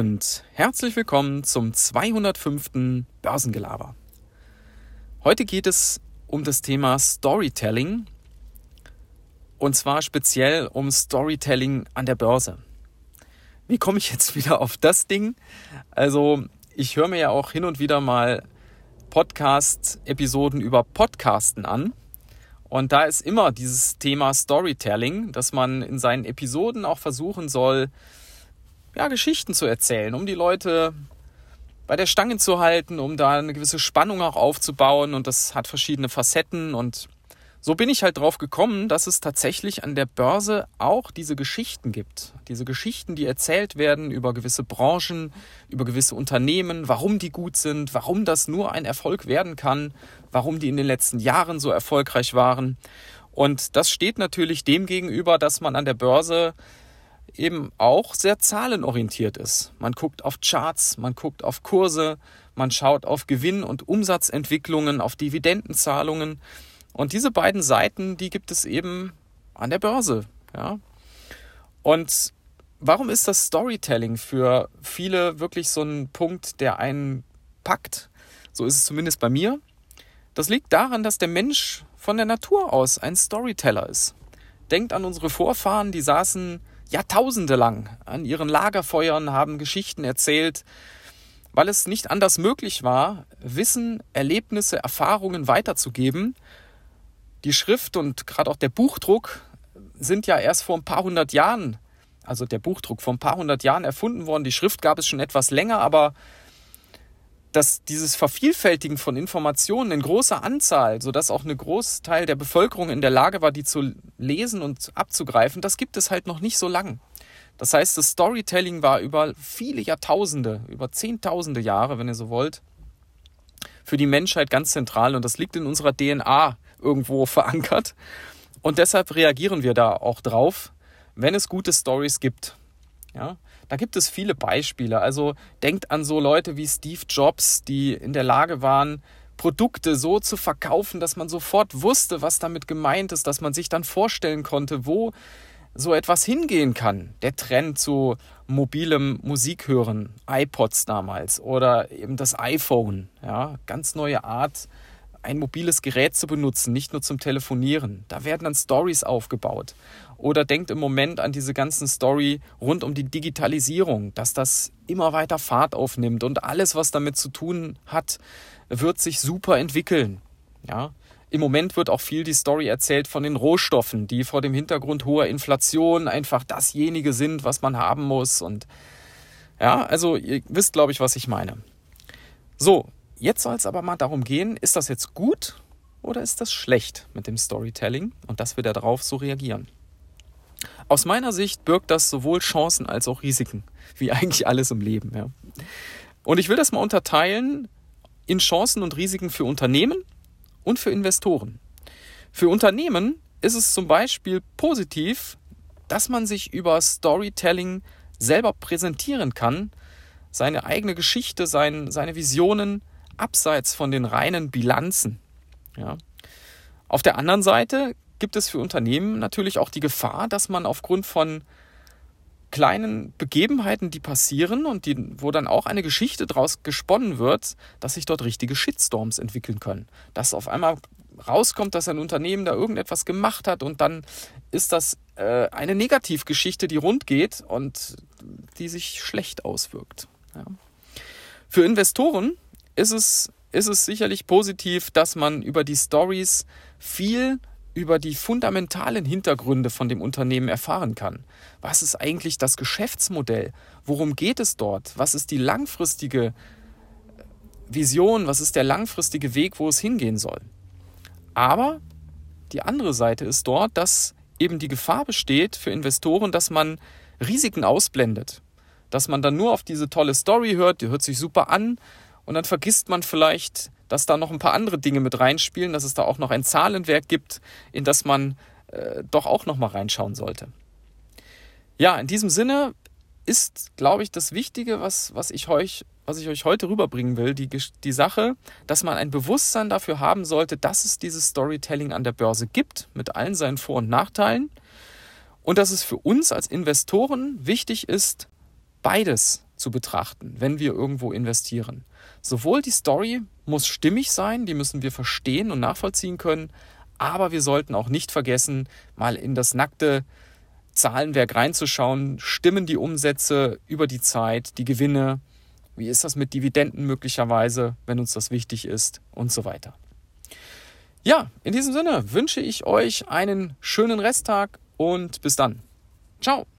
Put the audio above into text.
und herzlich willkommen zum 205. Börsengelaber. Heute geht es um das Thema Storytelling und zwar speziell um Storytelling an der Börse. Wie komme ich jetzt wieder auf das Ding? Also, ich höre mir ja auch hin und wieder mal Podcast-Episoden über Podcasten an. Und da ist immer dieses Thema Storytelling, dass man in seinen Episoden auch versuchen soll, ja, Geschichten zu erzählen, um die Leute bei der Stange zu halten, um da eine gewisse Spannung auch aufzubauen. Und das hat verschiedene Facetten. Und so bin ich halt drauf gekommen, dass es tatsächlich an der Börse auch diese Geschichten gibt. Diese Geschichten, die erzählt werden über gewisse Branchen, über gewisse Unternehmen, warum die gut sind, warum das nur ein Erfolg werden kann, warum die in den letzten Jahren so erfolgreich waren. Und das steht natürlich dem gegenüber, dass man an der Börse eben auch sehr zahlenorientiert ist. Man guckt auf Charts, man guckt auf Kurse, man schaut auf Gewinn- und Umsatzentwicklungen, auf Dividendenzahlungen. Und diese beiden Seiten, die gibt es eben an der Börse. Ja? Und warum ist das Storytelling für viele wirklich so ein Punkt, der einen packt? So ist es zumindest bei mir. Das liegt daran, dass der Mensch von der Natur aus ein Storyteller ist. Denkt an unsere Vorfahren, die saßen Jahrtausende lang an ihren Lagerfeuern, haben Geschichten erzählt, weil es nicht anders möglich war, Wissen, Erlebnisse, Erfahrungen weiterzugeben die Schrift und gerade auch der Buchdruck sind ja erst vor ein paar hundert Jahren, also der Buchdruck vor ein paar hundert Jahren erfunden worden. Die Schrift gab es schon etwas länger, aber dass dieses Vervielfältigen von Informationen in großer Anzahl, sodass auch ein Großteil der Bevölkerung in der Lage war, die zu lesen und abzugreifen, das gibt es halt noch nicht so lang. Das heißt, das Storytelling war über viele Jahrtausende, über Zehntausende Jahre, wenn ihr so wollt, für die Menschheit ganz zentral und das liegt in unserer DNA irgendwo verankert. Und deshalb reagieren wir da auch drauf, wenn es gute Stories gibt. Ja, da gibt es viele Beispiele. Also denkt an so Leute wie Steve Jobs, die in der Lage waren, Produkte so zu verkaufen, dass man sofort wusste, was damit gemeint ist, dass man sich dann vorstellen konnte, wo so etwas hingehen kann. Der Trend zu mobilem Musikhören, iPods damals oder eben das iPhone, ja, ganz neue Art ein mobiles Gerät zu benutzen, nicht nur zum Telefonieren. Da werden dann Stories aufgebaut. Oder denkt im Moment an diese ganzen Story rund um die Digitalisierung, dass das immer weiter Fahrt aufnimmt und alles, was damit zu tun hat, wird sich super entwickeln. Ja, im Moment wird auch viel die Story erzählt von den Rohstoffen, die vor dem Hintergrund hoher Inflation einfach dasjenige sind, was man haben muss. Und ja, also ihr wisst, glaube ich, was ich meine. So, Jetzt soll es aber mal darum gehen, ist das jetzt gut oder ist das schlecht mit dem Storytelling und dass wir darauf so reagieren. Aus meiner Sicht birgt das sowohl Chancen als auch Risiken, wie eigentlich alles im Leben. Ja. Und ich will das mal unterteilen in Chancen und Risiken für Unternehmen und für Investoren. Für Unternehmen ist es zum Beispiel positiv, dass man sich über Storytelling selber präsentieren kann, seine eigene Geschichte, sein, seine Visionen abseits von den reinen Bilanzen. Ja. Auf der anderen Seite gibt es für Unternehmen natürlich auch die Gefahr, dass man aufgrund von kleinen Begebenheiten, die passieren und die, wo dann auch eine Geschichte daraus gesponnen wird, dass sich dort richtige Shitstorms entwickeln können. Dass auf einmal rauskommt, dass ein Unternehmen da irgendetwas gemacht hat und dann ist das äh, eine Negativgeschichte, die rund geht und die sich schlecht auswirkt. Ja. Für Investoren ist es, ist es sicherlich positiv, dass man über die Stories viel über die fundamentalen Hintergründe von dem Unternehmen erfahren kann. Was ist eigentlich das Geschäftsmodell? Worum geht es dort? Was ist die langfristige Vision? Was ist der langfristige Weg, wo es hingehen soll? Aber die andere Seite ist dort, dass eben die Gefahr besteht für Investoren, dass man Risiken ausblendet. Dass man dann nur auf diese tolle Story hört, die hört sich super an, und dann vergisst man vielleicht, dass da noch ein paar andere Dinge mit reinspielen, dass es da auch noch ein Zahlenwerk gibt, in das man äh, doch auch noch mal reinschauen sollte. Ja, in diesem Sinne ist, glaube ich, das Wichtige, was, was, ich euch, was ich euch heute rüberbringen will, die, die Sache, dass man ein Bewusstsein dafür haben sollte, dass es dieses Storytelling an der Börse gibt, mit allen seinen Vor- und Nachteilen. Und dass es für uns als Investoren wichtig ist, beides zu betrachten, wenn wir irgendwo investieren. Sowohl die Story muss stimmig sein, die müssen wir verstehen und nachvollziehen können, aber wir sollten auch nicht vergessen, mal in das nackte Zahlenwerk reinzuschauen. Stimmen die Umsätze über die Zeit, die Gewinne? Wie ist das mit Dividenden möglicherweise, wenn uns das wichtig ist und so weiter. Ja, in diesem Sinne wünsche ich euch einen schönen Resttag und bis dann. Ciao.